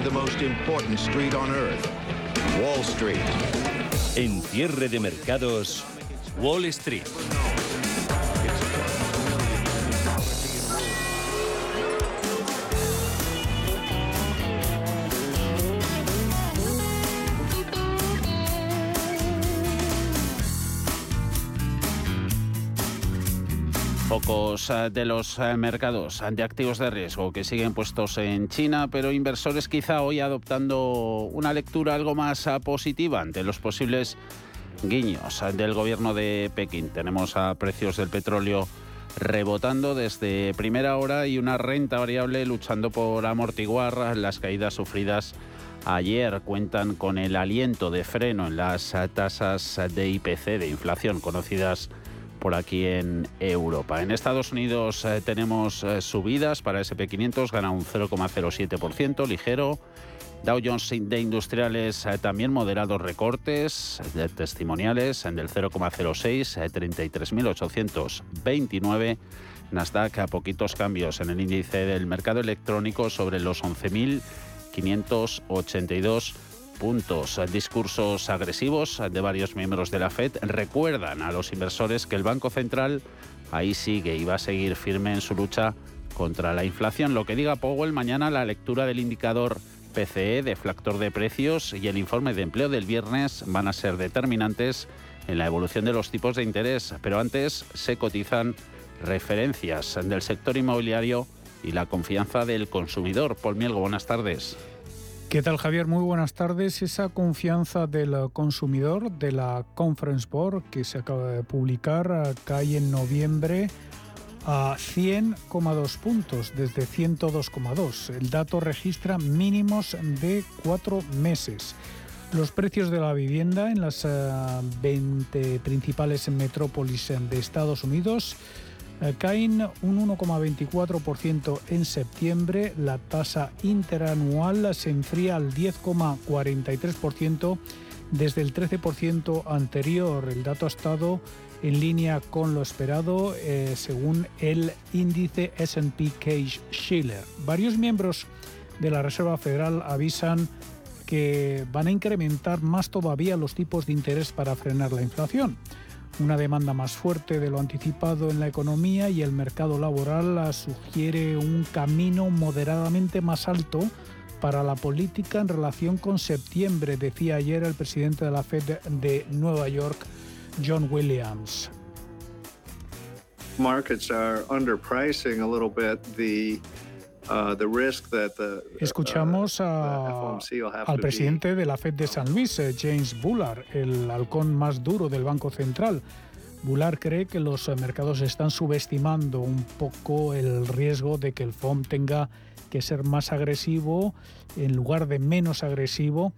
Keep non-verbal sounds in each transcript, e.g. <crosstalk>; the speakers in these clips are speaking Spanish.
the most important street on earth, Wall Street. En cierre de mercados, Wall Street. Pocos eh, de los eh, mercados de activos de riesgo que siguen puestos en China, pero inversores quizá hoy adoptando una lectura algo más eh, positiva ante los posibles guiños del gobierno de Pekín. Tenemos a precios del petróleo rebotando desde primera hora y una renta variable luchando por amortiguar las caídas sufridas ayer. Cuentan con el aliento de freno en las tasas de IPC, de inflación, conocidas por aquí en Europa. En Estados Unidos eh, tenemos eh, subidas para SP500, gana un 0,07%, ligero. Dow Jones de Industriales eh, también moderados recortes de testimoniales del 0,06, 33.829. Nasdaq a poquitos cambios en el índice del mercado electrónico sobre los 11.582 puntos. Discursos agresivos de varios miembros de la Fed recuerdan a los inversores que el Banco Central ahí sigue y va a seguir firme en su lucha contra la inflación. Lo que diga Powell mañana, la lectura del indicador PCE, deflactor de precios y el informe de empleo del viernes van a ser determinantes en la evolución de los tipos de interés. Pero antes se cotizan referencias del sector inmobiliario y la confianza del consumidor. Paul Mielgo, buenas tardes. ¿Qué tal Javier? Muy buenas tardes. Esa confianza del consumidor de la Conference Board que se acaba de publicar eh, cae en noviembre a 100,2 puntos desde 102,2. El dato registra mínimos de cuatro meses. Los precios de la vivienda en las 20 eh, principales metrópolis de Estados Unidos eh, caen un 1,24% en septiembre, la tasa interanual se enfría al 10,43% desde el 13% anterior. El dato ha estado en línea con lo esperado eh, según el índice SP Case Schiller. Varios miembros de la Reserva Federal avisan que van a incrementar más todavía los tipos de interés para frenar la inflación una demanda más fuerte de lo anticipado en la economía y el mercado laboral sugiere un camino moderadamente más alto para la política en relación con septiembre, decía ayer el presidente de la Fed de Nueva York, John Williams. Markets are underpricing a little bit the Uh, uh, Escuchamos al presidente de la Fed de San Luis, eh, James Bullard, el halcón más duro del Banco Central. Bullard cree que los mercados están subestimando un poco el riesgo de que el FOM tenga que ser más agresivo en lugar de menos agresivo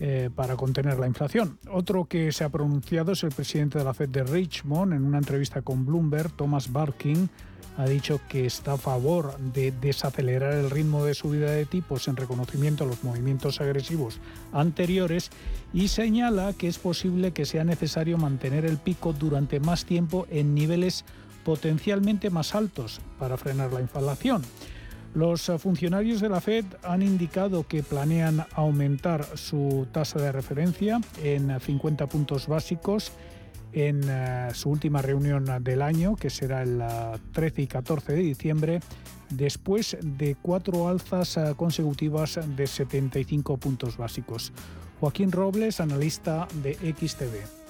eh, para contener la inflación. Otro que se ha pronunciado es el presidente de la Fed de Richmond en una entrevista con Bloomberg, Thomas Barkin ha dicho que está a favor de desacelerar el ritmo de subida de tipos en reconocimiento a los movimientos agresivos anteriores y señala que es posible que sea necesario mantener el pico durante más tiempo en niveles potencialmente más altos para frenar la inflación. Los funcionarios de la Fed han indicado que planean aumentar su tasa de referencia en 50 puntos básicos en eh, su última reunión del año, que será el 13 y 14 de diciembre, después de cuatro alzas eh, consecutivas de 75 puntos básicos. Joaquín Robles, analista de XTV.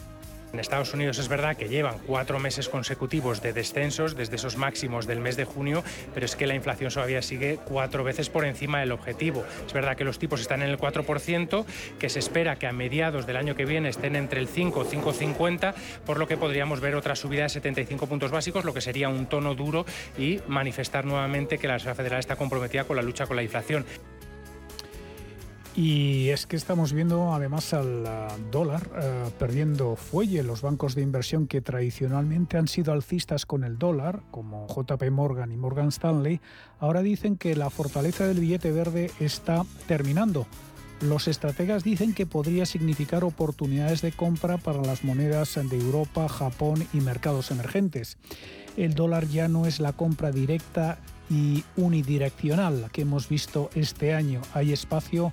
En Estados Unidos es verdad que llevan cuatro meses consecutivos de descensos desde esos máximos del mes de junio, pero es que la inflación todavía sigue cuatro veces por encima del objetivo. Es verdad que los tipos están en el 4%, que se espera que a mediados del año que viene estén entre el 5 y 5,50, por lo que podríamos ver otra subida de 75 puntos básicos, lo que sería un tono duro y manifestar nuevamente que la Reserva Federal está comprometida con la lucha con la inflación. Y es que estamos viendo además al dólar eh, perdiendo fuelle. Los bancos de inversión que tradicionalmente han sido alcistas con el dólar, como JP Morgan y Morgan Stanley, ahora dicen que la fortaleza del billete verde está terminando. Los estrategas dicen que podría significar oportunidades de compra para las monedas de Europa, Japón y mercados emergentes. El dólar ya no es la compra directa y unidireccional que hemos visto este año. Hay espacio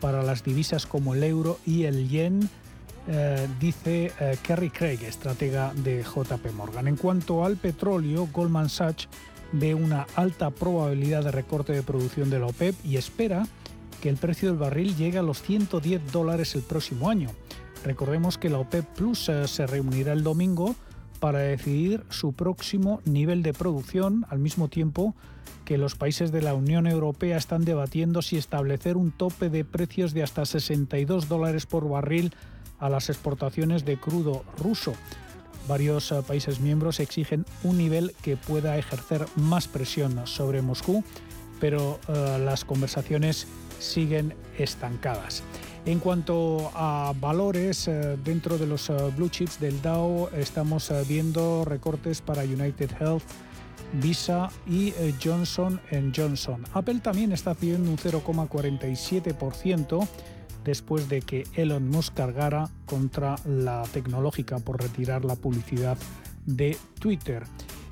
para las divisas como el euro y el yen, eh, dice eh, Kerry Craig, estratega de JP Morgan. En cuanto al petróleo, Goldman Sachs ve una alta probabilidad de recorte de producción de la OPEP y espera que el precio del barril llegue a los 110 dólares el próximo año. Recordemos que la OPEP Plus eh, se reunirá el domingo para decidir su próximo nivel de producción al mismo tiempo que los países de la Unión Europea están debatiendo si establecer un tope de precios de hasta 62 dólares por barril a las exportaciones de crudo ruso. Varios eh, países miembros exigen un nivel que pueda ejercer más presión sobre Moscú, pero eh, las conversaciones siguen estancadas. En cuanto a valores, eh, dentro de los blue chips del Dow estamos viendo recortes para United Health, Visa y Johnson Johnson. Apple también está haciendo un 0,47% después de que Elon Musk cargara contra la tecnológica por retirar la publicidad de Twitter.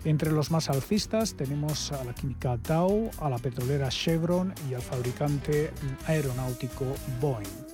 Entre los más alcistas tenemos a la química Dow, a la petrolera Chevron y al fabricante aeronáutico Boeing.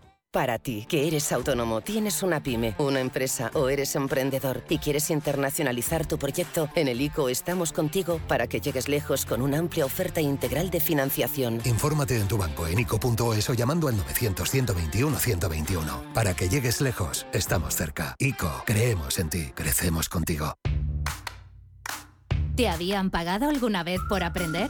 Para ti, que eres autónomo, tienes una pyme, una empresa o eres emprendedor y quieres internacionalizar tu proyecto, en el ICO estamos contigo para que llegues lejos con una amplia oferta integral de financiación. Infórmate en tu banco en ICO.es o llamando al 900-121-121. Para que llegues lejos, estamos cerca. ICO, creemos en ti, crecemos contigo. ¿Te habían pagado alguna vez por aprender?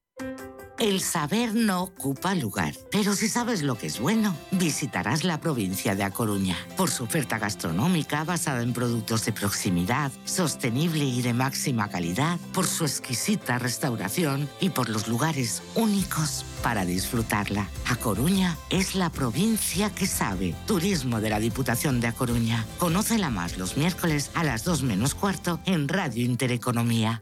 El saber no ocupa lugar, pero si sabes lo que es bueno, visitarás la provincia de A Coruña por su oferta gastronómica basada en productos de proximidad, sostenible y de máxima calidad, por su exquisita restauración y por los lugares únicos para disfrutarla. A Coruña es la provincia que sabe. Turismo de la Diputación de A Coruña. Conócela más los miércoles a las 2 menos cuarto en Radio Intereconomía.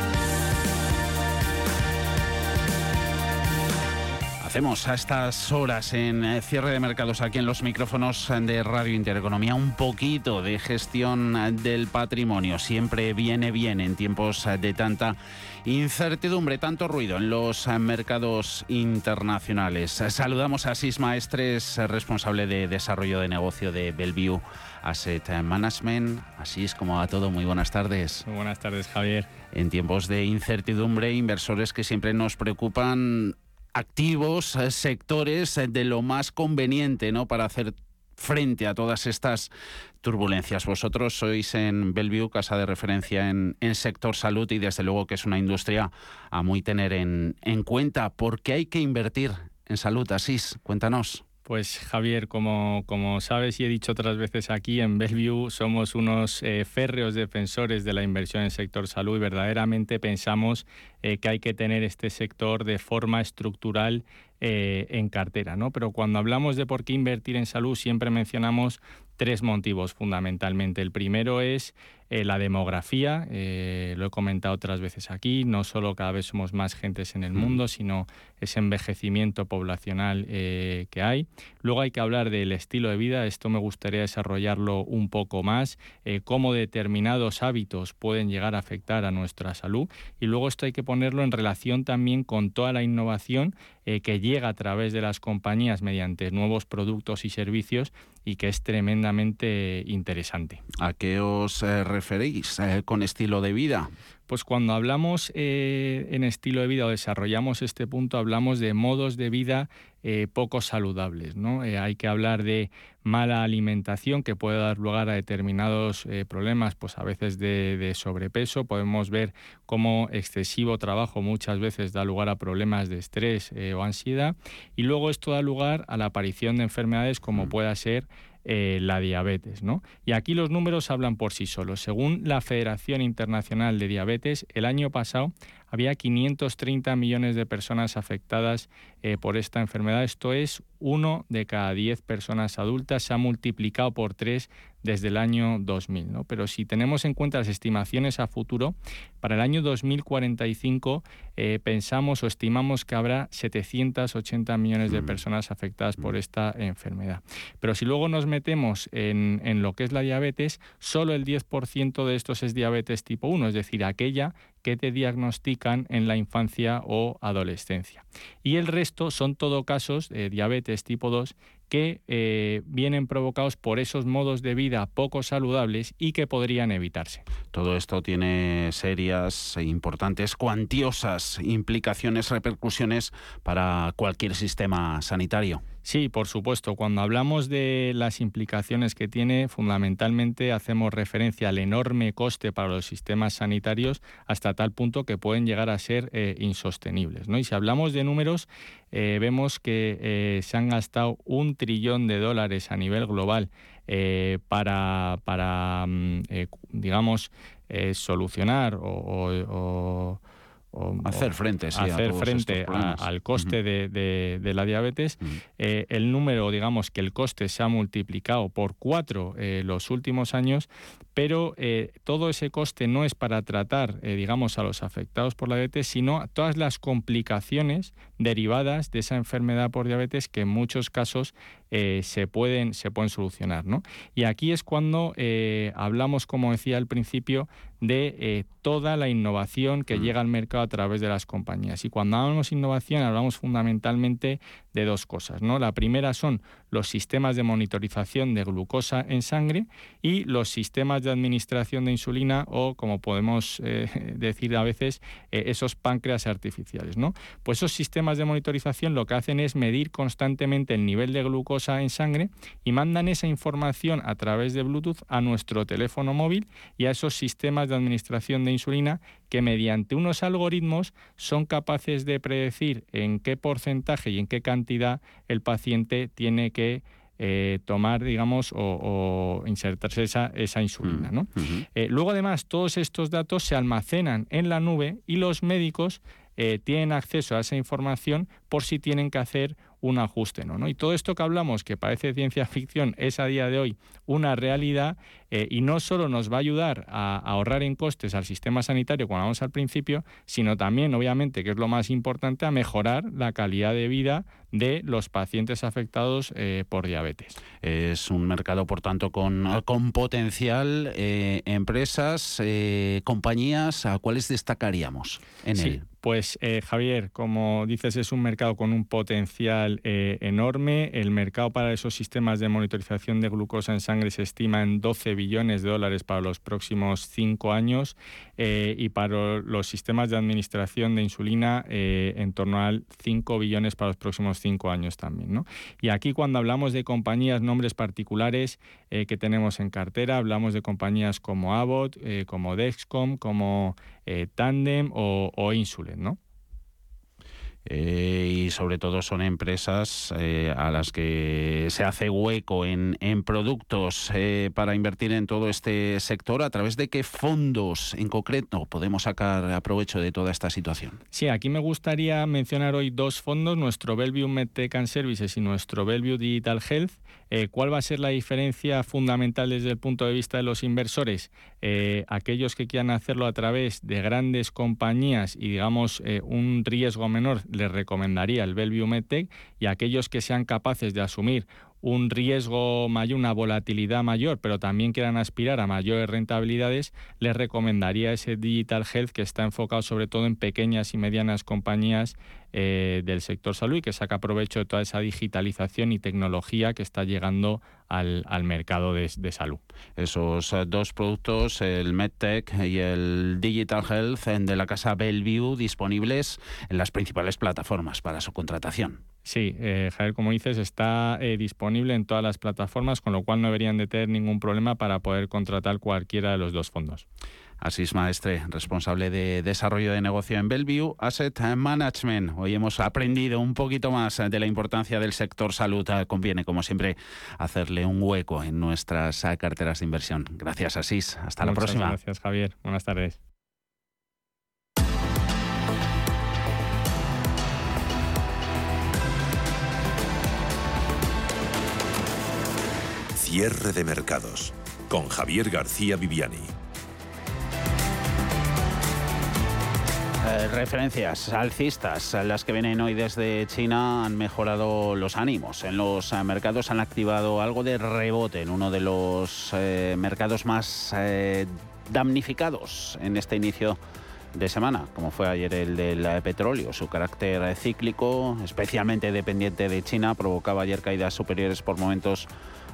Hacemos a estas horas en eh, cierre de mercados aquí en los micrófonos de Radio Intereconomía un poquito de gestión del patrimonio. Siempre viene bien en tiempos de tanta incertidumbre, tanto ruido en los mercados internacionales. Saludamos a Sisma Estres, responsable de desarrollo de negocio de Bellevue Asset Management. Así es como a todo, muy buenas tardes. Muy buenas tardes, Javier. En tiempos de incertidumbre, inversores que siempre nos preocupan activos, eh, sectores eh, de lo más conveniente ¿no? para hacer frente a todas estas turbulencias. Vosotros sois en Bellevue, casa de referencia en, sector salud y desde luego que es una industria a muy tener en, en cuenta. ¿Por qué hay que invertir en salud? Asís, cuéntanos. Pues Javier, como, como sabes y he dicho otras veces aquí, en Bellevue somos unos eh, férreos defensores de la inversión en sector salud y verdaderamente pensamos eh, que hay que tener este sector de forma estructural eh, en cartera. ¿no? Pero cuando hablamos de por qué invertir en salud siempre mencionamos tres motivos fundamentalmente. El primero es eh, la demografía, eh, lo he comentado otras veces aquí, no solo cada vez somos más gentes en el mm. mundo, sino ese envejecimiento poblacional eh, que hay. Luego hay que hablar del estilo de vida, esto me gustaría desarrollarlo un poco más, cómo determinados hábitos pueden llegar a afectar a nuestra salud y luego esto hay que ponerlo en relación también con toda la innovación que llega a través de las compañías mediante nuevos productos y servicios y que es tremendamente interesante. ¿A qué os referéis eh, con estilo de vida? Pues cuando hablamos eh, en estilo de vida o desarrollamos este punto, hablamos de modos de vida eh, poco saludables. ¿no? hay que hablar de mala alimentación que puede dar lugar a determinados problemas, pues a veces de, de, sobrepeso. Podemos ver cómo excesivo trabajo muchas veces da lugar a problemas de estrés o ansiedad. Y luego esto da lugar a la aparición de enfermedades como mm. pueda ser eh, la diabetes. ¿no? Y aquí los números hablan por sí solos. Según la Federación Internacional de Diabetes, el año pasado había 530 millones de personas afectadas eh, por esta enfermedad. Esto es uno de cada diez personas adultas. Se ha multiplicado por tres desde el año 2000. ¿no? Pero si tenemos en cuenta las estimaciones a futuro, para el año 2045 eh, pensamos o estimamos que habrá 780 millones de personas afectadas por esta enfermedad. Pero si luego nos metemos en, en lo que es la diabetes, solo el 10% de estos es diabetes tipo 1, es decir, aquella que te diagnostican en la infancia o adolescencia. Y el resto son todo casos de diabetes tipo 2 que eh, vienen provocados por esos modos de vida poco saludables y que podrían evitarse. Todo esto tiene serias e importantes, cuantiosas implicaciones, repercusiones para cualquier sistema sanitario. Sí, por supuesto. Cuando hablamos de las implicaciones que tiene, fundamentalmente hacemos referencia al enorme coste para los sistemas sanitarios hasta tal punto que pueden llegar a ser eh, insostenibles. ¿no? Y si hablamos de números, eh, vemos que eh, se han gastado un trillón de dólares a nivel global para, para mm, digamos, solucionar o hacer frente, hacer frente al coste de, la diabetes. Eh, el número, digamos que el coste se ha multiplicado por cuatro eh, los últimos años, pero eh, todo ese coste no es para tratar, digamos, a los afectados por la diabetes, sino todas las complicaciones derivadas de esa enfermedad por diabetes que en muchos casos se, pueden, se pueden solucionar. ¿no? Y aquí es cuando hablamos, como decía al principio, de eh, toda la innovación que mm. llega al mercado a través de las compañías. Y cuando hablamos innovación hablamos fundamentalmente de dos cosas. ¿no? La primera son los sistemas de monitorización de glucosa en sangre y los sistemas de administración de insulina o, como podemos eh, <laughs> decir a veces, eh, esos páncreas artificiales. ¿no? Pues esos sistemas de monitorización lo que hacen es medir constantemente el nivel de glucosa en sangre y mandan esa información a través de Bluetooth a nuestro teléfono móvil y a esos sistemas de administración de insulina que mediante unos algoritmos son capaces de predecir en qué porcentaje y en qué cantidad el paciente tiene que eh, tomar, digamos, o, insertarse esa, esa insulina. Mm, eh, luego, además, todos estos datos se almacenan en la nube y los médicos eh, tienen acceso a esa información por si tienen que hacer un ajuste. ¿no? Y todo esto que hablamos, que parece ciencia ficción, es a día de hoy una realidad eh, y no solo nos va a ayudar a, ahorrar en costes al sistema sanitario, como hablamos al principio, sino también, obviamente, que es lo más importante, a mejorar la calidad de vida de los pacientes afectados eh, por diabetes. Es un mercado, por tanto, con, con potencial. Eh, empresas, compañías, ¿a cuáles destacaríamos en sí. él? Pues Javier, como dices, es un mercado con un potencial enorme. El mercado para esos sistemas de monitorización de glucosa en sangre se estima en 12 billones de dólares para los próximos cinco años eh, y para los sistemas de administración de insulina eh, en torno al 5 billones para los próximos cinco años también. Y aquí cuando hablamos de compañías, nombres particulares eh, que tenemos en cartera, hablamos de compañías como Abbott, como Dexcom, como Tandem o, o Insulet, ¿no? Eh, y sobre todo son empresas eh, a las que se hace hueco en, productos eh, para invertir en todo este sector. ¿A través de qué fondos en concreto podemos sacar provecho de toda esta situación? Sí, aquí me gustaría mencionar hoy dos fondos, nuestro Bellevue MedTech Services y nuestro Bellevue Digital Health. ¿Cuál va a ser la diferencia fundamental desde el punto de vista de los inversores? aquellos que quieran hacerlo a través de grandes compañías y digamos un riesgo menor les recomendaría el Bellevue MedTech y aquellos que sean capaces de asumir un riesgo mayor, una volatilidad mayor, pero también quieran aspirar a mayores rentabilidades, les recomendaría ese Digital Health que está enfocado sobre todo en pequeñas y medianas compañías eh, del sector salud y que saca provecho de toda esa digitalización y tecnología que está llegando al, mercado de, salud. Esos eh, dos productos, el MedTech y el Digital Health de la casa Bellevue, disponibles en las principales plataformas para su contratación. Sí, eh, Javier, como dices, está eh, disponible en todas las plataformas, con lo cual no deberían de tener ningún problema para poder contratar cualquiera de los dos fondos. Asís Maestre, responsable de desarrollo de negocio en Bellevue Asset Management. Hoy hemos aprendido un poquito más de la importancia del sector salud. Conviene, como siempre, hacerle un hueco en nuestras carteras de inversión. Gracias, Asís. Hasta la próxima. Gracias, Javier. Buenas tardes. Cierre de mercados con Javier García Viviani. Eh, referencias alcistas, las que vienen hoy desde China han mejorado los ánimos. En los eh, mercados han activado algo de rebote en uno de los eh, mercados más damnificados en este inicio de semana, como fue ayer el del petróleo. Su carácter cíclico, especialmente dependiente de China, provocaba ayer caídas superiores por momentos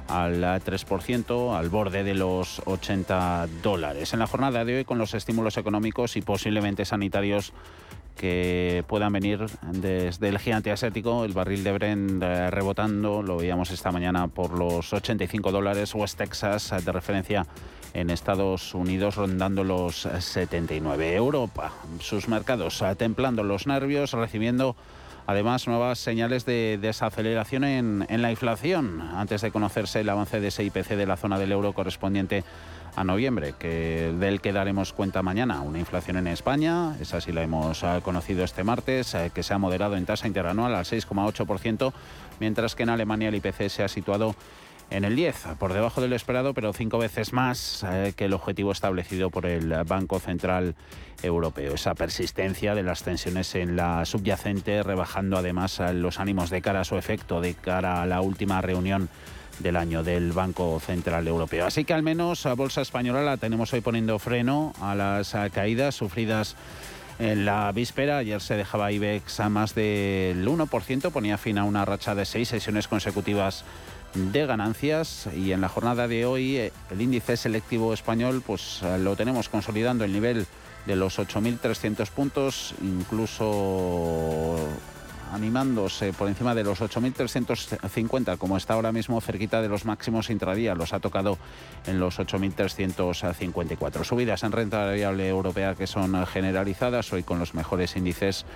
al 3%, al borde de los 80 dólares. En la jornada de hoy, con los estímulos económicos y posiblemente sanitarios que puedan venir desde el gigante asiático, el barril de Brent eh, rebotando, lo veíamos esta mañana por los 85 dólares, West Texas de referencia en Estados Unidos rondando los 79. Europa, sus mercados eh, templando los nervios, recibiendo Además, nuevas señales de desaceleración en, la inflación antes de conocerse el avance de ese IPC de la zona del euro correspondiente a noviembre, que del que daremos cuenta mañana. Una inflación en España, esa sí la hemos ah, conocido este martes, eh, que se ha moderado en tasa interanual al 6,8%, mientras que en Alemania el IPC se ha situado en el 10, por debajo del esperado, pero cinco veces más eh, que el objetivo establecido por el Banco Central Europeo. Esa persistencia de las tensiones en la subyacente, rebajando además los ánimos de cara a su efecto, de cara a la última reunión del año del Banco Central Europeo. Así que al menos a Bolsa Española la tenemos hoy poniendo freno a las caídas sufridas en la víspera. Ayer se dejaba IBEX a más del 1%, ponía fin a una racha de seis sesiones consecutivas de ganancias y en la jornada de hoy eh, el índice selectivo español pues eh, lo tenemos consolidando el nivel de los 8.300 puntos, incluso animándose por encima de los 8.350, como está ahora mismo cerquita de los máximos intradía, los ha tocado en los 8.354. Subidas en renta variable europea que son generalizadas, hoy con los mejores índices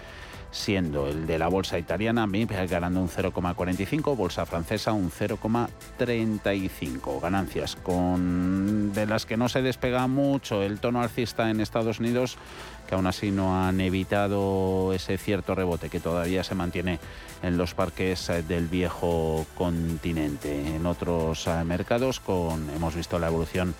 siendo el de la bolsa italiana MIP ganando un 0,45, bolsa francesa un 0,35. Ganancias con de las que no se despega mucho el tono alcista en Estados Unidos, que aún así no han evitado ese cierto rebote que todavía se mantiene en los parques del viejo continente. En otros eh, mercados con hemos visto la evolución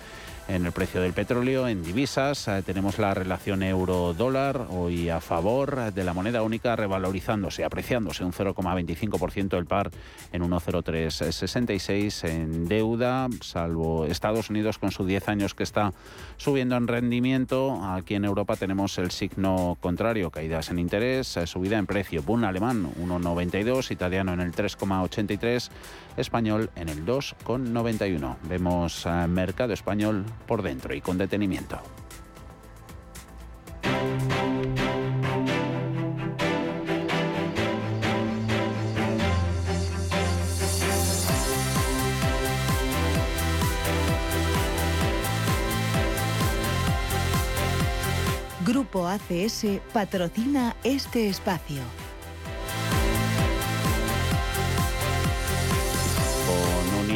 en el precio del petróleo, en divisas. Eh, tenemos la relación euro-dólar hoy a favor de la moneda única, revalorizándose, apreciándose un 0,25% el par en 1,0366 en deuda, salvo Estados Unidos con sus 10 años que está subiendo en rendimiento. Aquí en Europa tenemos el signo contrario, caídas en interés, eh, subida en precio. Bund alemán 1,92, italiano en el 3,83, español en el 2,91. Vemos eh, mercado español por dentro y con detenimiento. Grupo ACS patrocina este espacio.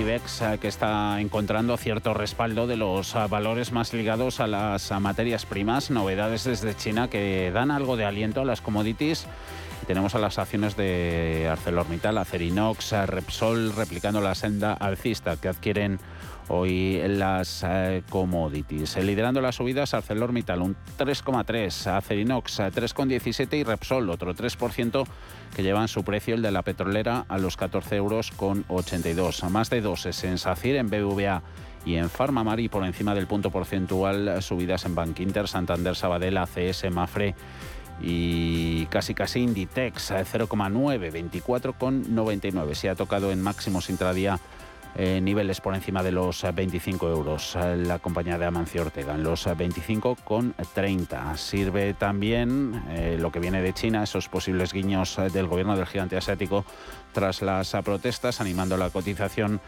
IBEX eh, que está encontrando cierto respaldo de los eh, valores más ligados a las eh, materias primas, novedades desde China que dan algo de aliento a las commodities. Tenemos a las acciones de ArcelorMittal, Acerinox, Repsol replicando la senda alcista que adquieren hoy las commodities. Liderando las subidas, ArcelorMittal un 3,3, Acerinox 3,17 y Repsol otro 3% que llevan su precio, el de la petrolera, a los 14 euros con 82. A más de dos es en SACIR, en BBVA y en Farmamar por encima del punto porcentual subidas en Bank Inter, Santander, Sabadell, ACS, Mafre y casi casi Inditex 0,9, 24,99. Se ha tocado en máximos intradía eh, niveles por encima de los 25 euros. La compañía de Amancio Ortega en los 25,30. Sirve también eh, lo que viene de China, esos posibles guiños del gobierno del gigante asiático tras las protestas, animando la cotización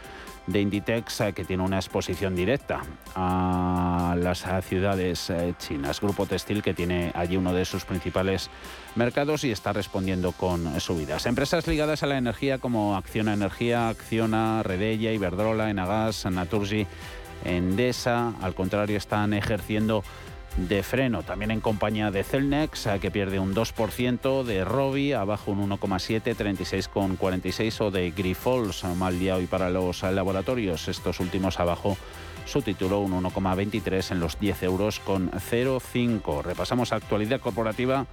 de Inditex, eh, que tiene una exposición directa a las ciudades chinas. Grupo Textil, que tiene allí uno de sus principales mercados y está respondiendo con subidas. Empresas ligadas a la energía como Acciona Energía, Acciona, Redella, Iberdrola, Enagas, Naturgy, Endesa, al contrario, están ejerciendo de freno. También en compañía de Celnex, que pierde un 2%, de Robi, abajo un 1,7, 36,46, o de Grifols, mal día hoy para los laboratorios, estos últimos abajo su título un 1,23 en los 10 euros con 0,5. Repasamos actualidad corporativa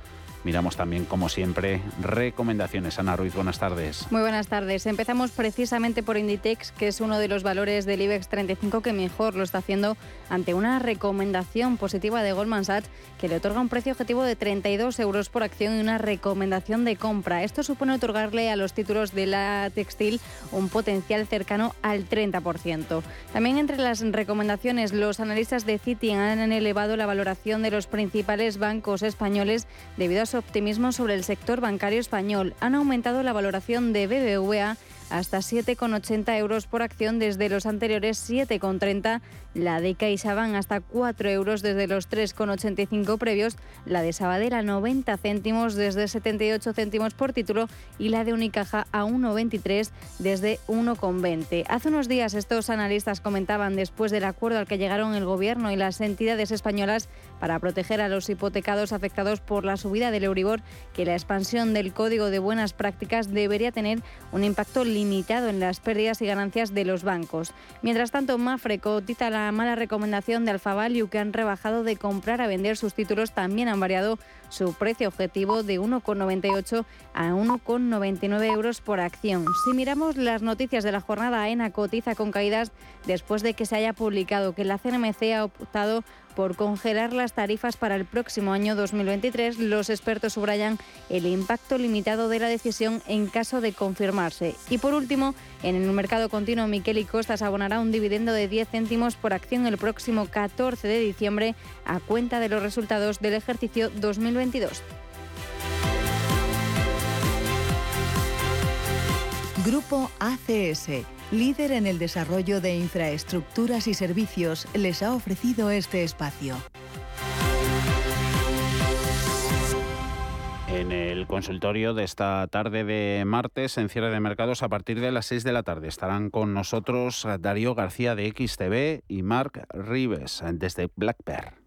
Miramos también, como siempre, recomendaciones. Ana Ruiz, buenas tardes. Muy buenas tardes. Empezamos precisamente por Inditex, que es uno de los valores del IBEX 35 que mejor lo está haciendo ante una recomendación positiva de Goldman Sachs que le otorga un precio objetivo de 32 euros por acción y una recomendación de compra. Esto supone otorgarle a los títulos de la textil un potencial cercano al 30%. También entre las recomendaciones, los analistas de Citi han elevado la valoración de los principales bancos españoles debido a su optimismo sobre el sector bancario español. Han aumentado la valoración de BBVA hasta 7,80 euros por acción desde los anteriores 7,30, la de CaixaBank hasta 4 euros desde los 3,85 previos, la de Sabadell a 90 céntimos desde 78 céntimos por título y la de Unicaja a 1,23 desde 1,20. Hace unos días estos analistas comentaban después del acuerdo al que llegaron el Gobierno y las entidades españolas para proteger a los hipotecados afectados por la subida del Euribor que la expansión del Código de Buenas Prácticas debería tener un impacto en las pérdidas y ganancias de los bancos. Mientras tanto, Mafre cotiza la mala recomendación de Alfa Value que han rebajado de comprar a vender sus títulos también han variado su precio objetivo de 1,98 a 1,99 euros por acción. Si miramos las noticias de la jornada, AENA cotiza con caídas después de que se haya publicado que la CNMC ha optado por congelar las tarifas para el próximo año 2023, los expertos subrayan el impacto limitado de la decisión en caso de confirmarse. Y por último, en el mercado continuo, Miquel y Costas abonará un dividendo de 10 céntimos por acción el próximo 14 de diciembre a cuenta de los resultados del ejercicio 2022. Grupo ACS líder en el desarrollo de infraestructuras y servicios, les ha ofrecido este espacio. en el consultorio de esta tarde de martes en cierre de mercados a partir de las 6 de la tarde. Estarán con nosotros Darío García de XTV y Mark Rives desde Black Bear.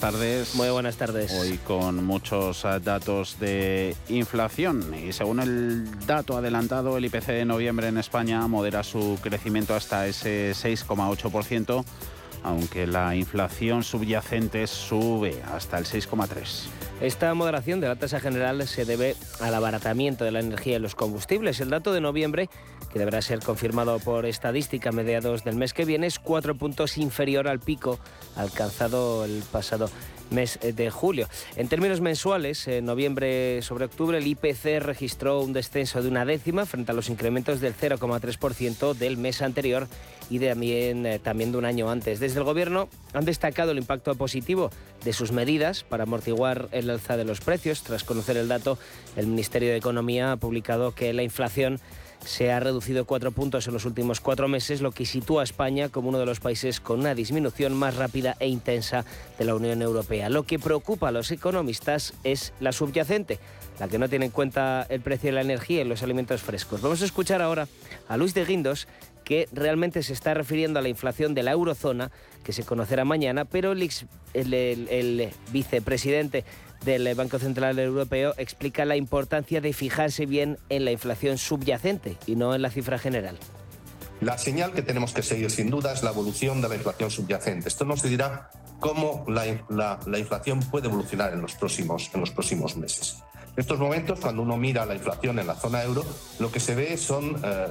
Buenas tardes. Muy buenas tardes. Hoy con muchos eh, datos de inflación y según el dato adelantado, el IPC de noviembre en España modera su crecimiento hasta ese 6,8%, aunque la inflación subyacente sube hasta el 6,3%. Esta moderación de la tasa general se debe al abaratamiento de la energía y los combustibles. El dato de noviembre, que deberá ser confirmado por estadística a mediados del mes que viene, es cuatro puntos inferior al pico alcanzado el pasado mes de julio. En términos mensuales, en noviembre sobre octubre, el IPC registró un descenso de una décima frente a los incrementos del 0,3% del mes anterior y también, eh, también de un año antes. Desde el Gobierno han destacado el impacto positivo de sus medidas para amortiguar el alza de los precios. Tras conocer el dato, el Ministerio de Economía ha publicado que la inflación se ha reducido cuatro puntos en los últimos cuatro meses, lo que sitúa a España como uno de los países con una disminución más rápida e intensa de la Unión Europea. Lo que preocupa a los economistas es la subyacente, la que no tiene en cuenta el precio de la energía y los alimentos frescos. Vamos a escuchar ahora a Luis de Guindos, que realmente se está refiriendo a la inflación de la eurozona, que se conocerá mañana, pero el, el, vicepresidente del Banco Central Europeo explica la importancia de fijarse bien en la inflación subyacente y no en la cifra general. La señal que tenemos que seguir sin duda es la evolución de la inflación subyacente. Esto nos dirá cómo la, inflación puede evolucionar en los, próximos, meses. En estos momentos, cuando uno mira la inflación en la zona euro, lo que se ve son eh,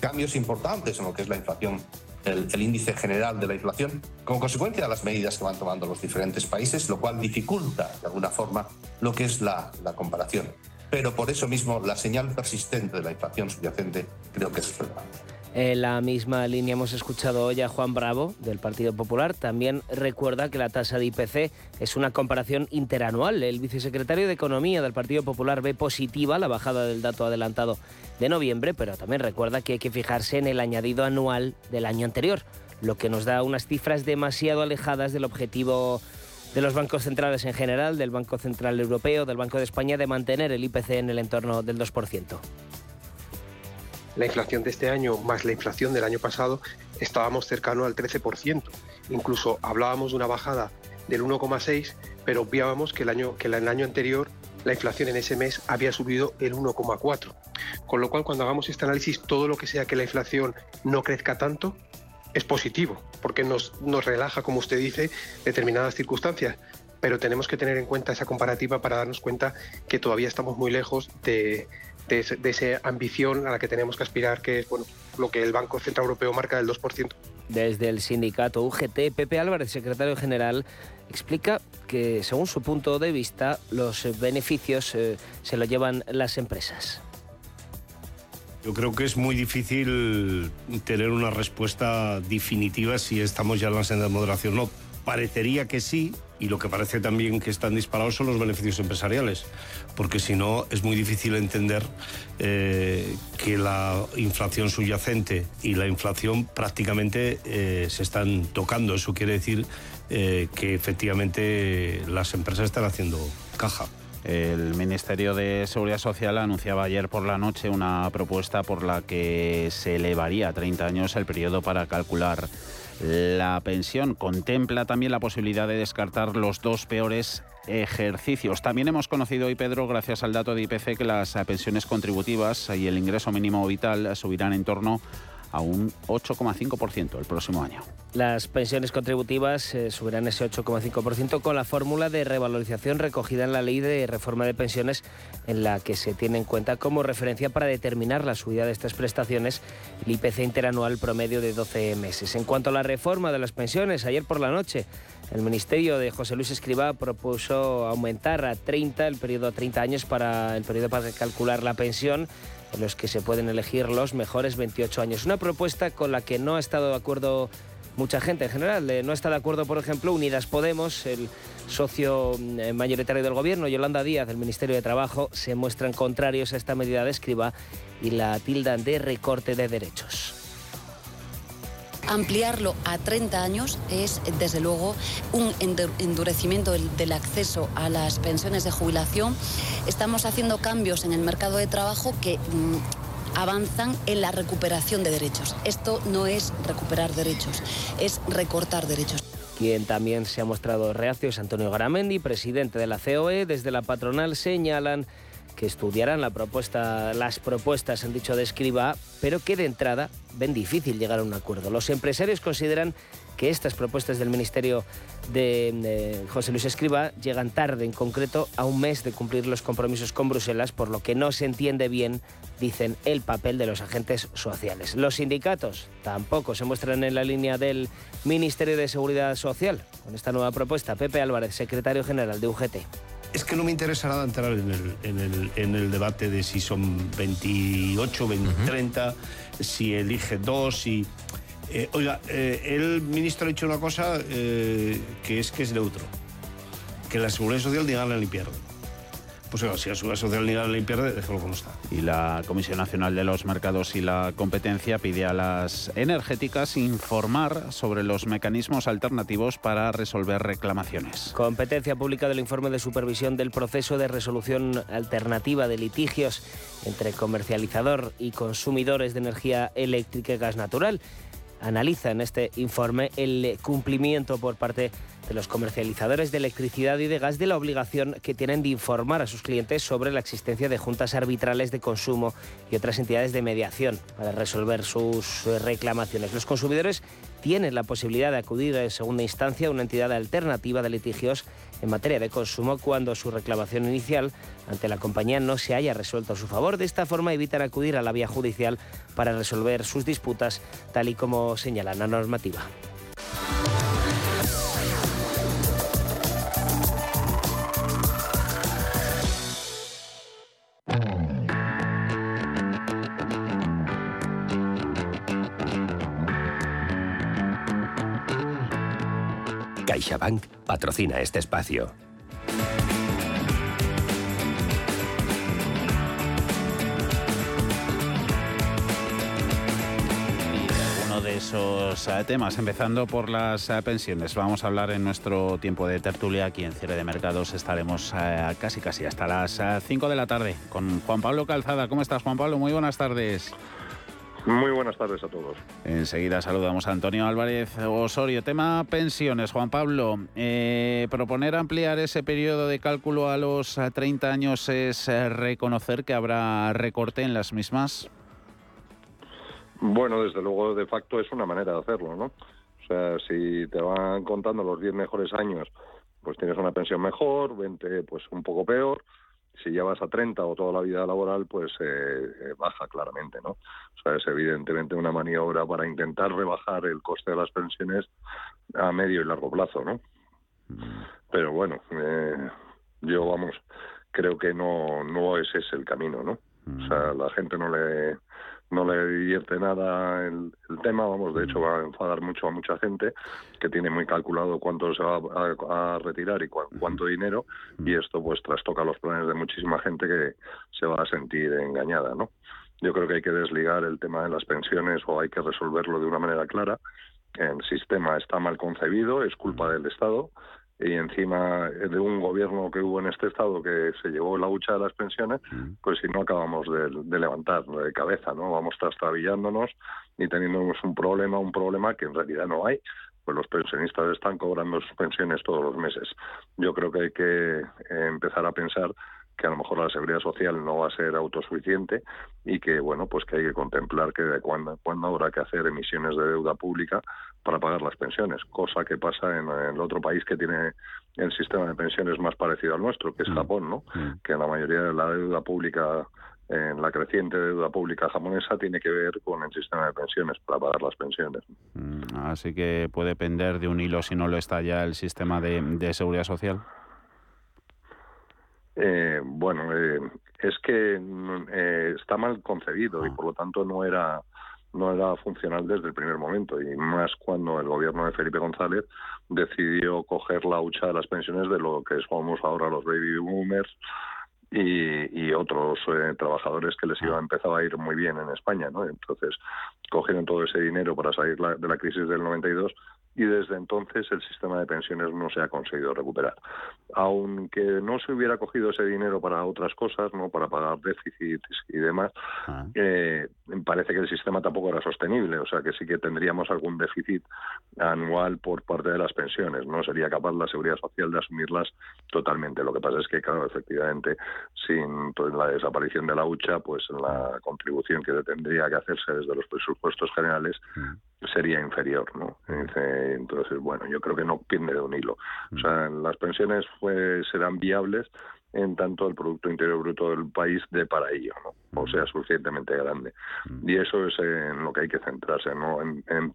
cambios importantes en lo que es la inflación, el, índice general de la inflación, como consecuencia de las medidas que van tomando los diferentes países, lo cual dificulta de alguna forma lo que es la, la comparación. Pero por eso mismo la señal persistente de la inflación subyacente creo que es relevante. En la misma línea hemos escuchado hoy a Juan Bravo del Partido Popular. También recuerda que la tasa de IPC es una comparación interanual. El vicesecretario de Economía del Partido Popular ve positiva la bajada del dato adelantado de noviembre, pero también recuerda que hay que fijarse en el añadido anual del año anterior, lo que nos da unas cifras demasiado alejadas del objetivo de los bancos centrales en general, del Banco Central Europeo, del Banco de España, de mantener el IPC en el entorno del 2% la inflación de este año más la inflación del año pasado, estábamos cercano al 13%. Incluso hablábamos de una bajada del 1,6, pero obviábamos que el año, que el año anterior la inflación en ese mes había subido el 1,4. Con lo cual, cuando hagamos este análisis, todo lo que sea que la inflación no crezca tanto es positivo, porque nos, nos relaja, como usted dice, determinadas circunstancias. Pero tenemos que tener en cuenta esa comparativa para darnos cuenta que todavía estamos muy lejos de, de, esa ambición a la que tenemos que aspirar, que es bueno, lo que el Banco Central Europeo marca del 2%. Desde el sindicato UGT, Pepe Álvarez, secretario general, explica que, según su punto de vista, los beneficios eh, se lo llevan las empresas. Yo creo que es muy difícil tener una respuesta definitiva si estamos ya en la senda de moderación. No, parecería que sí, y lo que parece también que están disparados son los beneficios empresariales, porque si no es muy difícil entender eh, que la inflación subyacente y la inflación prácticamente eh, se están tocando. Eso quiere decir eh, que efectivamente las empresas están haciendo caja. El Ministerio de Seguridad Social anunciaba ayer por la noche una propuesta por la que se elevaría a 30 años el periodo para calcular la pensión contempla también la posibilidad de descartar los dos peores ejercicios. También hemos conocido hoy, Pedro, gracias al dato de IPC, que las pensiones contributivas y el ingreso mínimo vital subirán en torno un 8,5% el próximo año. Las pensiones contributivas eh, subirán ese 8,5% con la fórmula de revalorización recogida en la ley de reforma de pensiones en la que se tiene en cuenta como referencia para determinar la subida de estas prestaciones el IPC interanual promedio de 12 meses. En cuanto a la reforma de las pensiones, ayer por la noche el Ministerio de José Luis Escribá propuso aumentar a 30 el periodo a 30 años para el periodo para calcular la pensión en los que se pueden elegir los mejores 28 años. Una propuesta con la que no ha estado de acuerdo mucha gente en general. Eh, no está de acuerdo, por ejemplo, Unidas Podemos, el socio mm, mayoritario del gobierno, Yolanda Díaz, del Ministerio de Trabajo, se muestran contrarios a esta medida de escriba y la tildan de recorte de derechos. Ampliarlo a 30 años es, desde luego, un endurecimiento del acceso a las pensiones de jubilación. Estamos haciendo cambios en el mercado de trabajo que mm, avanzan en la recuperación de derechos. Esto no es recuperar derechos, es recortar derechos. Quien también se ha mostrado reacio es Antonio Garamendi, presidente de la COE. Desde la patronal señalan que estudiarán la propuesta, las propuestas, han dicho de escriba, pero que de entrada ven difícil llegar a un acuerdo. Los empresarios consideran que estas propuestas del Ministerio de, José Luis Escriba llegan tarde, en concreto a un mes de cumplir los compromisos con Bruselas, por lo que no se entiende bien, dicen, el papel de los agentes sociales. Los sindicatos tampoco se muestran en la línea del Ministerio de Seguridad Social con esta nueva propuesta. Pepe Álvarez, secretario general de UGT es que no me interesa nada entrar en el, debate de si son 28, 20, 30, si elige dos, si... Eh, oiga, eh, el ministro ha dicho una cosa eh, que es que es neutro. Que la seguridad social ni gana ni pierde. Pues si la seguridad social ni pierde, déjalo como está. Y la Comisión Nacional de los Mercados y la Competencia pide a las energéticas informar sobre los mecanismos alternativos para resolver reclamaciones. Competencia pública del informe de supervisión del proceso de resolución alternativa de litigios entre comercializador y consumidores de energía eléctrica y gas natural. Analiza en este informe el cumplimiento por parte de los comercializadores de electricidad y de gas de la obligación que tienen de informar a sus clientes sobre la existencia de juntas arbitrales de consumo y otras entidades de mediación para resolver sus reclamaciones. Los consumidores tienen la posibilidad de acudir en segunda instancia a una entidad alternativa de litigios en materia de consumo cuando su reclamación inicial ante la compañía no se haya resuelto a su favor. De esta forma evitan acudir a la vía judicial para resolver sus disputas, tal y como señala la normativa. CaixaBank patrocina este espacio. Esos eh, temas, empezando por las eh, pensiones. Vamos a hablar en nuestro tiempo de tertulia aquí en Cierre de Mercados. Estaremos eh, casi casi hasta las 5 de la tarde con Juan Pablo Calzada. ¿Cómo estás, Juan Pablo? Muy buenas tardes. Muy buenas tardes a todos. Enseguida saludamos a Antonio Álvarez Osorio. Tema pensiones, Juan Pablo. Eh, proponer ampliar ese periodo de cálculo a los 30 años es eh, reconocer que habrá recorte en las mismas. Bueno, desde luego, de facto es una manera de hacerlo, ¿no? O sea, si te van contando los 10 mejores años, pues tienes una pensión mejor, 20 pues un poco peor, si ya vas a 30 o toda la vida laboral, pues eh, eh, baja claramente, ¿no? O sea, es evidentemente una maniobra para intentar rebajar el coste de las pensiones a medio y largo plazo, ¿no? Pero bueno, eh, yo, vamos, creo que no, no ese es el camino, ¿no? O sea, la gente no le no le divierte nada el, tema, vamos, de hecho va a enfadar mucho a mucha gente que tiene muy calculado cuánto se va a, retirar y cuánto dinero y esto pues trastoca los planes de muchísima gente que se va a sentir engañada, ¿no? Yo creo que hay que desligar el tema de las pensiones o hay que resolverlo de una manera clara. El sistema está mal concebido, es culpa del Estado y encima de un gobierno que hubo en este estado que se llevó la hucha de las pensiones, pues si no acabamos de, levantar de cabeza, ¿no? Vamos trastabillándonos y teniendo un problema, un problema que en realidad no hay, pues los pensionistas están cobrando sus pensiones todos los meses. Yo creo que hay que empezar a pensar que a lo mejor la seguridad social no va a ser autosuficiente y que bueno pues que hay que contemplar que de cuándo, cuándo habrá que hacer emisiones de deuda pública para pagar las pensiones cosa que pasa en, el otro país que tiene el sistema de pensiones más parecido al nuestro que es mm. Japón no mm. que la mayoría de la deuda pública en la creciente deuda pública japonesa tiene que ver con el sistema de pensiones para pagar las pensiones. Mm, así que puede depender de un hilo si no lo está ya el sistema de seguridad social. Eh, bueno, eh, es que eh, está mal concebido y ah. por lo tanto no era no era funcional desde el primer momento y más cuando el gobierno de Felipe González decidió coger la hucha de las pensiones de lo que somos ahora los baby boomers y, otros trabajadores que les iba a empezar a ir muy bien en España, ¿no? Entonces cogieron todo ese dinero para salir de la crisis del 92 y desde entonces el sistema de pensiones no se ha conseguido recuperar. Aunque no se hubiera cogido ese dinero para otras cosas, no para pagar déficits y demás, ah. eh, parece que el sistema tampoco era sostenible, o sea que sí que tendríamos algún déficit anual por parte de las pensiones, no sería capaz la seguridad social de asumirlas totalmente. Lo que pasa es que, claro, efectivamente, sin pues, la desaparición de la hucha, pues la contribución que tendría que hacerse desde los presupuestos generales mm. sería inferior, ¿no? Entonces, bueno, yo creo que no pierde de un hilo. O sea, las pensiones pues, serán viables en tanto el Producto Interior Bruto del país de para ello, ¿no? o sea, suficientemente grande. Y eso es en lo que hay que centrarse, ¿no? en, en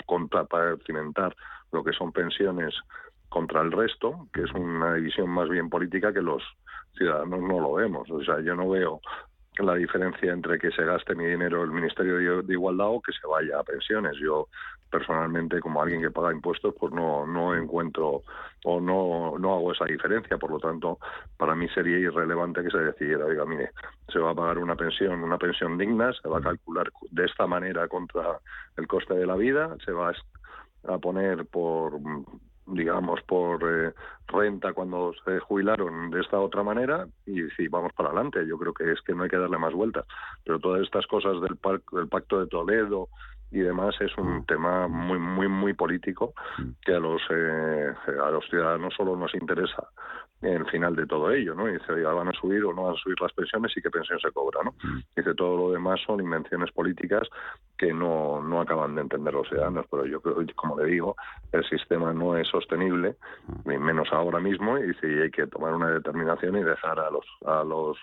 cimentar lo que son pensiones contra el resto, que es una división más bien política que los ciudadanos no lo vemos. O sea, yo no veo la diferencia entre que se gaste mi dinero el Ministerio de Igualdad o que se vaya a pensiones. Yo personalmente, como alguien que paga impuestos, pues no, no encuentro o no, no hago esa diferencia. Por lo tanto, para mí sería irrelevante que se decidiera, oiga, mire, se va a pagar una pensión, una pensión digna, se va a calcular de esta manera contra el coste de la vida, se va a poner por digamos, por eh, renta cuando se jubilaron de esta otra manera y sí, vamos para adelante. Yo creo que es que no hay que darle más vueltas. Pero todas estas cosas del, del Pacto de Toledo y además es un tema muy muy muy político que a los eh, a los ciudadanos solo nos interesa el final de todo ello, ¿no? Y dice, ya van a subir o no van a subir las pensiones y qué pensión se cobra, ¿no? Dice, todo lo demás son invenciones políticas que no, no acaban de entender los ciudadanos, pero yo creo, como le digo, el sistema no es sostenible, ni menos ahora mismo, y dice, y hay que tomar una determinación y dejar a los, a los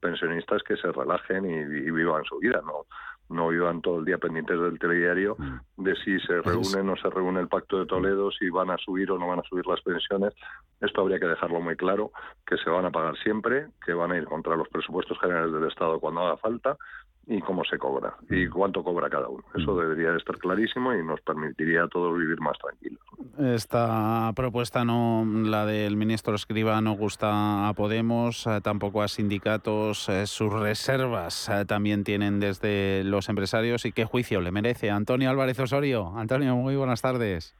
pensionistas que se relajen y, y vivan su vida, ¿no? No vivan todo el día pendientes del telediario mm. de si se reúne o no se reúne el Pacto de Toledo, si van a subir o no van a subir las pensiones. Esto habría que dejarlo muy claro, que se van a pagar siempre, que van a ir contra los presupuestos generales del Estado cuando haga falta y cómo se cobra y cuánto cobra cada uno. Eso mm. debería estar clarísimo y nos permitiría a todos vivir más tranquilos. Esta propuesta, no la del ministro Escriba, no gusta a Podemos, eh, tampoco a sindicatos. Eh, sus reservas eh, también tienen desde los empresarios. ¿Y qué juicio le merece Antonio Álvarez Osorio? Antonio, muy buenas tardes.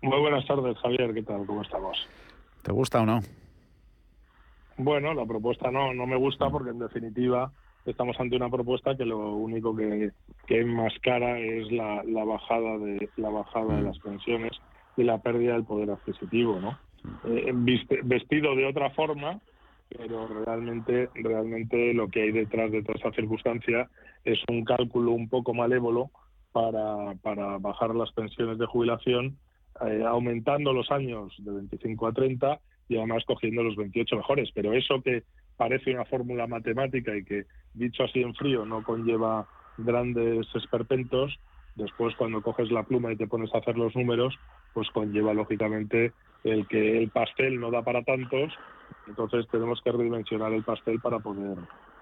Muy buenas tardes, Javier. ¿Qué tal? ¿Cómo estamos? ¿Te gusta o no? Bueno, la propuesta no, no me gusta porque en definitiva estamos ante una propuesta que lo único que, que enmascara es la, la bajada de la bajada de las pensiones y la pérdida del poder adquisitivo, ¿no? Eh, vestido de otra forma, pero realmente realmente lo que hay detrás de toda esa circunstancia es un cálculo un poco malévolo para, para bajar las pensiones de jubilación, eh, aumentando los años de 25 a 30 y además cogiendo los 28 mejores. Pero eso que parece una fórmula matemática y que, dicho así en frío, no conlleva grandes esperpentos, después cuando coges la pluma y te pones a hacer los números, pues conlleva lógicamente el que el pastel no da para tantos, entonces tenemos que redimensionar el pastel para poder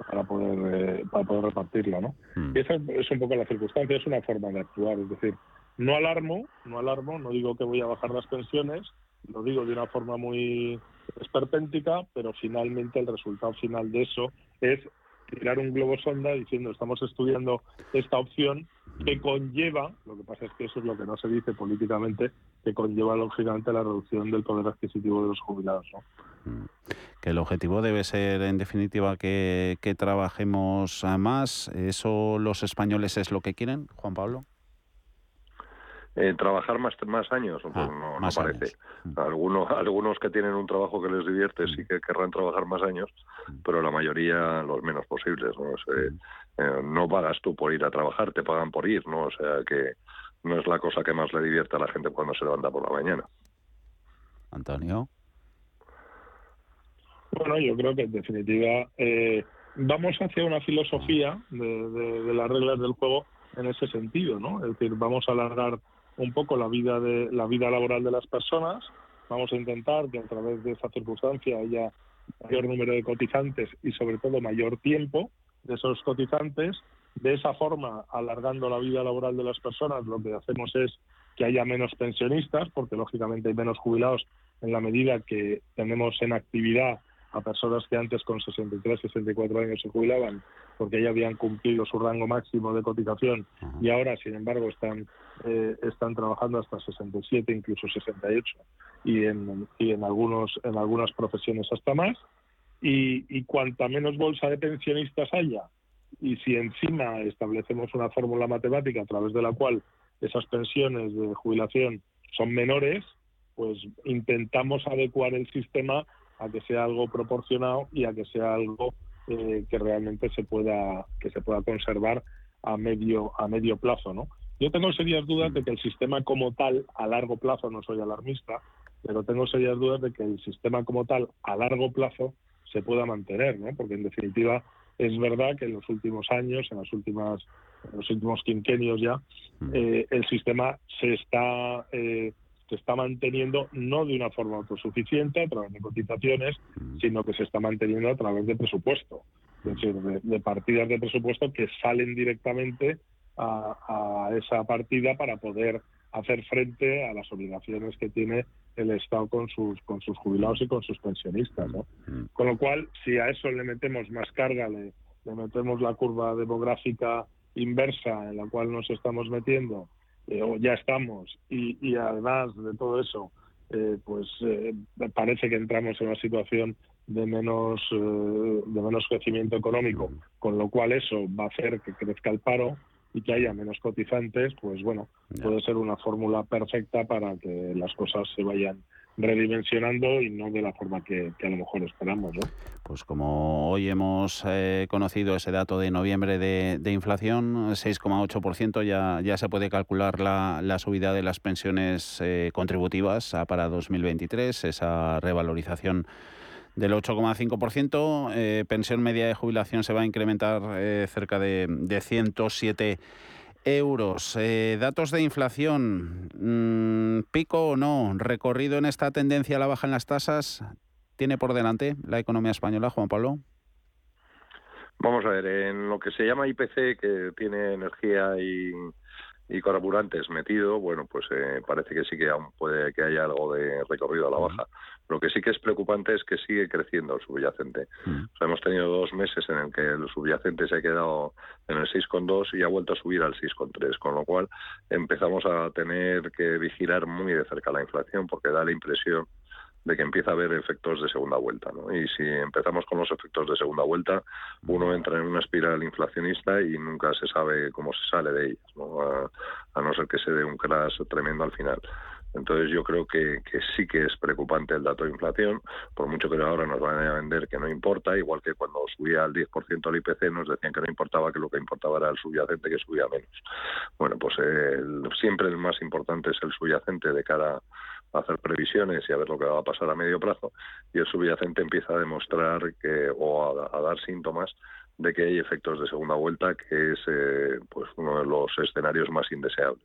para poder eh, para poder repartirlo, ¿no? Hmm. Y esa es un poco la circunstancia, es una forma de actuar, es decir, no alarmo, no alarmo, no digo que voy a bajar las pensiones, lo digo de una forma muy esperpéntica, pero finalmente el resultado final de eso es tirar un globo sonda diciendo estamos estudiando esta opción que conlleva, lo que pasa es que eso es lo que no se dice políticamente, que conlleva lógicamente la reducción del poder adquisitivo de los jubilados. ¿no? Mm. Que el objetivo debe ser, en definitiva, que trabajemos más. ¿Eso los españoles es lo que quieren, Juan Pablo? Eh, trabajar más más años pues ah, no, parece mm. algunos algunos que tienen un trabajo que les divierte sí que querrán trabajar más años mm. pero la mayoría los menos posibles no mm. eh, no pagas tú por ir a trabajar te pagan por ir no o sea que no es la cosa que más le divierte a la gente cuando se levanta por la mañana Antonio bueno yo creo que en definitiva eh, vamos hacia una filosofía de, de las reglas del juego en ese sentido, ¿no? Es decir, vamos a alargar un poco la vida de la vida laboral de las personas. Vamos a intentar que a través de esa circunstancia haya mayor número de cotizantes y sobre todo mayor tiempo de esos cotizantes. De esa forma, alargando la vida laboral de las personas, lo que hacemos es que haya menos pensionistas, porque lógicamente hay menos jubilados en la medida que tenemos en actividad a personas que antes con 63, 64 años se jubilaban porque ya habían cumplido su rango máximo de cotización y ahora, sin embargo, están eh, están trabajando hasta 67, incluso 68 y en, y en algunos en algunas profesiones hasta más. Y, y cuanta menos bolsa de pensionistas haya y si encima establecemos una fórmula matemática a través de la cual esas pensiones de jubilación son menores, pues intentamos adecuar el sistema a que sea algo proporcionado y a que sea algo eh, que realmente se pueda que se pueda conservar a medio a medio plazo, ¿no? Yo tengo serias dudas de que el sistema como tal a largo plazo no soy alarmista, pero tengo serias dudas de que el sistema como tal a largo plazo se pueda mantener, ¿no? Porque en definitiva es verdad que en los últimos años, en las últimas en los últimos quinquenios ya, eh, el sistema se está eh, se está manteniendo no de una forma autosuficiente a través de cotizaciones, sino que se está manteniendo a través de presupuesto, es decir, de, partidas de presupuesto que salen directamente a, esa partida para poder hacer frente a las obligaciones que tiene el Estado con sus con sus jubilados y con sus pensionistas. Con lo cual, si a eso le metemos más carga, le, le metemos la curva demográfica inversa en la cual nos estamos metiendo eh, o ya estamos, y, además de todo eso, eh, pues eh, parece que entramos en una situación de menos de menos crecimiento económico, con lo cual eso va a hacer que crezca el paro, y que haya menos cotizantes, pues bueno, puede ser una fórmula perfecta para que las cosas se vayan redimensionando y no de la forma que, a lo mejor esperamos. ¿no? Pues como hoy hemos eh, conocido ese dato de noviembre de, inflación, 6,8%, ya, ya se puede calcular la, la subida de las pensiones eh, contributivas para 2023, esa revalorización del 8,5%. Eh, pensión media de jubilación se va a incrementar cerca de, de 107 euros. Eh, datos de inflación, mm, pico o no, recorrido en esta tendencia a la baja en las tasas, ¿tiene por delante la economía española, Juan Pablo? Vamos a ver, en lo que se llama IPC, que tiene energía y, y carburantes metido, bueno, pues eh, parece que sí que aún puede que haya algo de recorrido a la baja. Lo que sí que es preocupante es que sigue creciendo el subyacente. hemos tenido dos meses en el que el subyacente se ha quedado en el 6,2 y ha vuelto a subir al 6,3, con lo cual empezamos a tener que vigilar muy de cerca la inflación porque da la impresión de que empieza a haber efectos de segunda vuelta. ¿no? Y si empezamos con los efectos de segunda vuelta, uno entra en una espiral inflacionista y nunca se sabe cómo se sale de ellas, ¿no? A, no ser que se dé un crash tremendo al final. Entonces yo creo que, que, sí que es preocupante el dato de inflación, por mucho que ahora nos vayan a vender que no importa, igual que cuando subía al 10% el IPC nos decían que no importaba, que lo que importaba era el subyacente que subía menos. Bueno, pues siempre el más importante es el subyacente de cara hacer previsiones y a ver lo que va a pasar a medio plazo y el subyacente empieza a demostrar que o a, dar síntomas de que hay efectos de segunda vuelta que es eh, pues uno de los escenarios más indeseables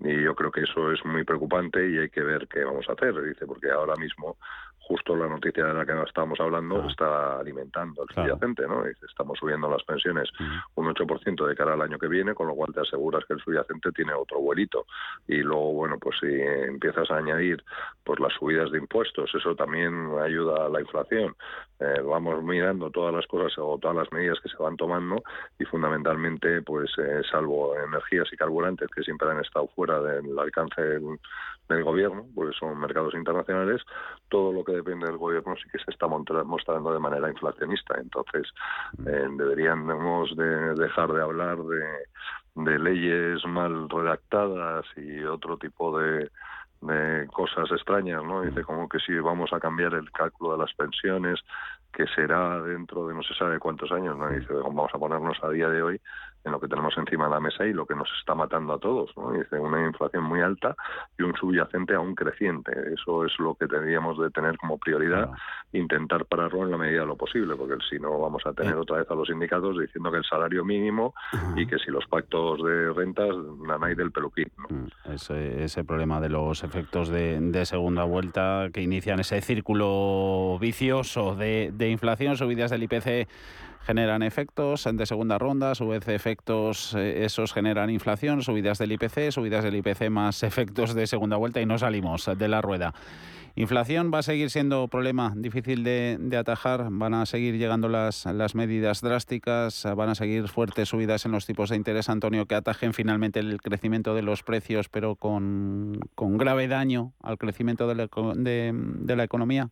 y yo creo que eso es muy preocupante y hay que ver qué vamos a hacer dice porque ahora mismo justo la noticia de la que estábamos hablando está alimentando el subyacente, ¿no? Estamos subiendo las pensiones un 8% de cara al año que viene, con lo cual te aseguras que el subyacente tiene otro vuelito. Y luego, bueno, pues si empiezas a añadir pues las subidas de impuestos, eso también ayuda a la inflación. Eh, vamos mirando todas las cosas o todas las medidas que se van tomando y fundamentalmente, pues eh, salvo energías y carburantes que siempre han estado fuera del alcance del, del gobierno, porque son mercados internacionales, todo lo que depende del gobierno sí que se está mostrando de manera inflacionista. Entonces, eh, deberíamos de dejar de hablar de, de leyes mal redactadas y otro tipo de, de cosas extrañas, ¿no? Dice como que si vamos a cambiar el cálculo de las pensiones, que será dentro de no se sabe cuántos años, ¿no? Dice, vamos a ponernos a día de hoy en lo que tenemos encima de la mesa y lo que nos está matando a todos. ¿no? Dice, una inflación muy alta y un subyacente aún creciente. Eso es lo que tendríamos de tener como prioridad, intentar pararlo en la medida de lo posible, porque si no vamos a tener otra vez a los sindicatos diciendo que el salario mínimo y que si los pactos de rentas, nada hay del peluquín. Mm, ese, ese, problema de los efectos de, de, segunda vuelta que inician ese círculo vicioso de, de inflación, subidas del IPC generan efectos de segunda ronda, a su vez efectos eh, esos generan inflación, subidas del IPC, subidas del IPC más <laughs> efectos de segunda vuelta y no salimos de la rueda. Inflación va a seguir siendo problema difícil de, atajar, van a seguir llegando las, las, medidas drásticas, van a seguir fuertes subidas en los tipos de interés, Antonio, que atajen finalmente el crecimiento de los precios, pero con, con grave daño al crecimiento de la, de, de la economía.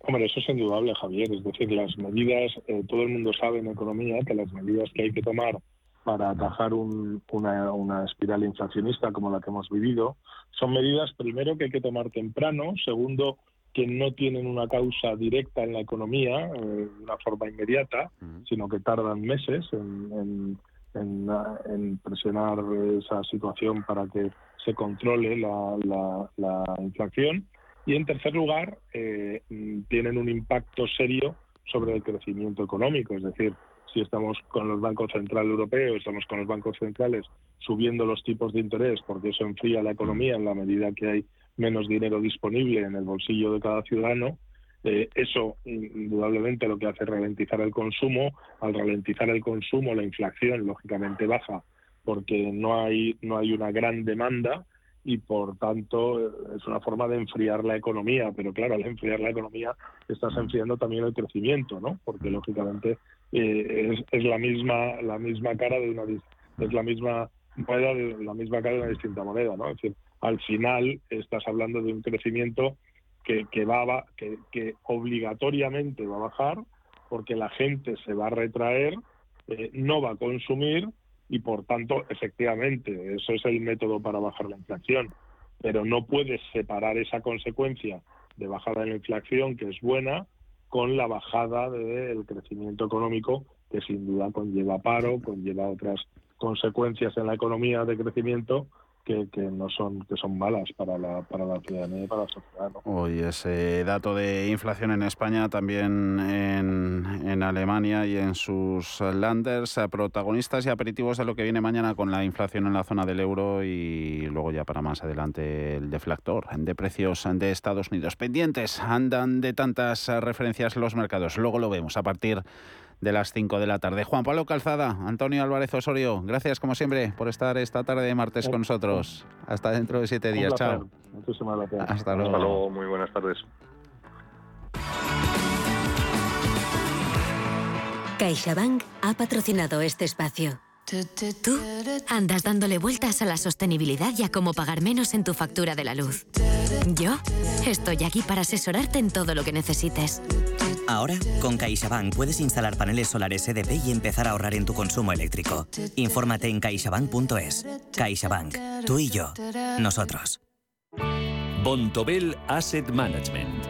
Hombre, eso es indudable, Javier. Es decir, las medidas, eh, todo el mundo sabe en economía que las medidas que hay que tomar para atajar una, una, espiral inflacionista como la que hemos vivido son medidas, primero, que hay que tomar temprano, segundo, que no tienen una causa directa en la economía eh, de una forma inmediata, sino que tardan meses en, en, presionar esa situación para que se controle la, la, la inflación. Y en tercer lugar, eh, tienen un impacto serio sobre el crecimiento económico. Es decir, si estamos con los bancos centrales europeos, estamos con los bancos centrales subiendo los tipos de interés porque eso enfría la economía en la medida que hay menos dinero disponible en el bolsillo de cada ciudadano, eh, eso indudablemente lo que hace es ralentizar el consumo. Al ralentizar el consumo, la inflación lógicamente baja porque no hay no hay una gran demanda y por tanto es una forma de enfriar la economía, pero claro, al enfriar la economía estás enfriando también el crecimiento, ¿no? Porque lógicamente eh, es, la misma la misma cara de una es la misma moneda de la misma cara de una distinta moneda, ¿no? Es decir, al final estás hablando de un crecimiento que, que va que, que obligatoriamente va a bajar porque la gente se va a retraer, eh, no va a consumir y por tanto, efectivamente, eso es el método para bajar la inflación, pero no puedes separar esa consecuencia de bajada de la inflación, que es buena, con la bajada del crecimiento económico, que sin duda conlleva paro, conlleva otras consecuencias en la economía de crecimiento que, no son que son malas para la, para la ciudadanía y para la sociedad. Hoy ese dato de inflación en España, también en, en Alemania y en sus landers, eh, protagonistas y aperitivos de lo que viene mañana con la inflación en la zona del euro y luego ya para más adelante el deflactor de precios de Estados Unidos. Pendientes andan de tantas referencias los mercados. Luego lo vemos a partir de las 5 de la tarde. Juan Pablo Calzada, Antonio Álvarez Osorio, gracias como siempre por estar esta tarde de martes con nosotros. Hasta dentro de siete días. Chao. Hasta luego. Hasta luego. Muy buenas tardes. CaixaBank ha patrocinado este espacio. Tú andas dándole vueltas a la sostenibilidad y a cómo pagar menos en tu factura de la luz. Yo estoy aquí para asesorarte en todo lo que necesites. Ahora, con CaixaBank puedes instalar paneles solares EDP y empezar a ahorrar en tu consumo eléctrico. Infórmate en caixabank.es. CaixaBank. Tú y yo. Nosotros. Bontobel Asset Management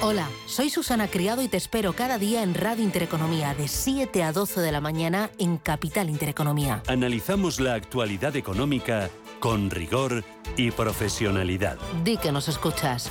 Hola, soy Susana Criado y te espero cada día en Radio Intereconomía de 7 a 12 de la mañana en Capital Intereconomía. Analizamos la actualidad económica con rigor y profesionalidad. Di que nos escuchas.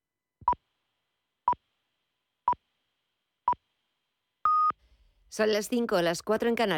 Son las 5, las 4 en Canarias.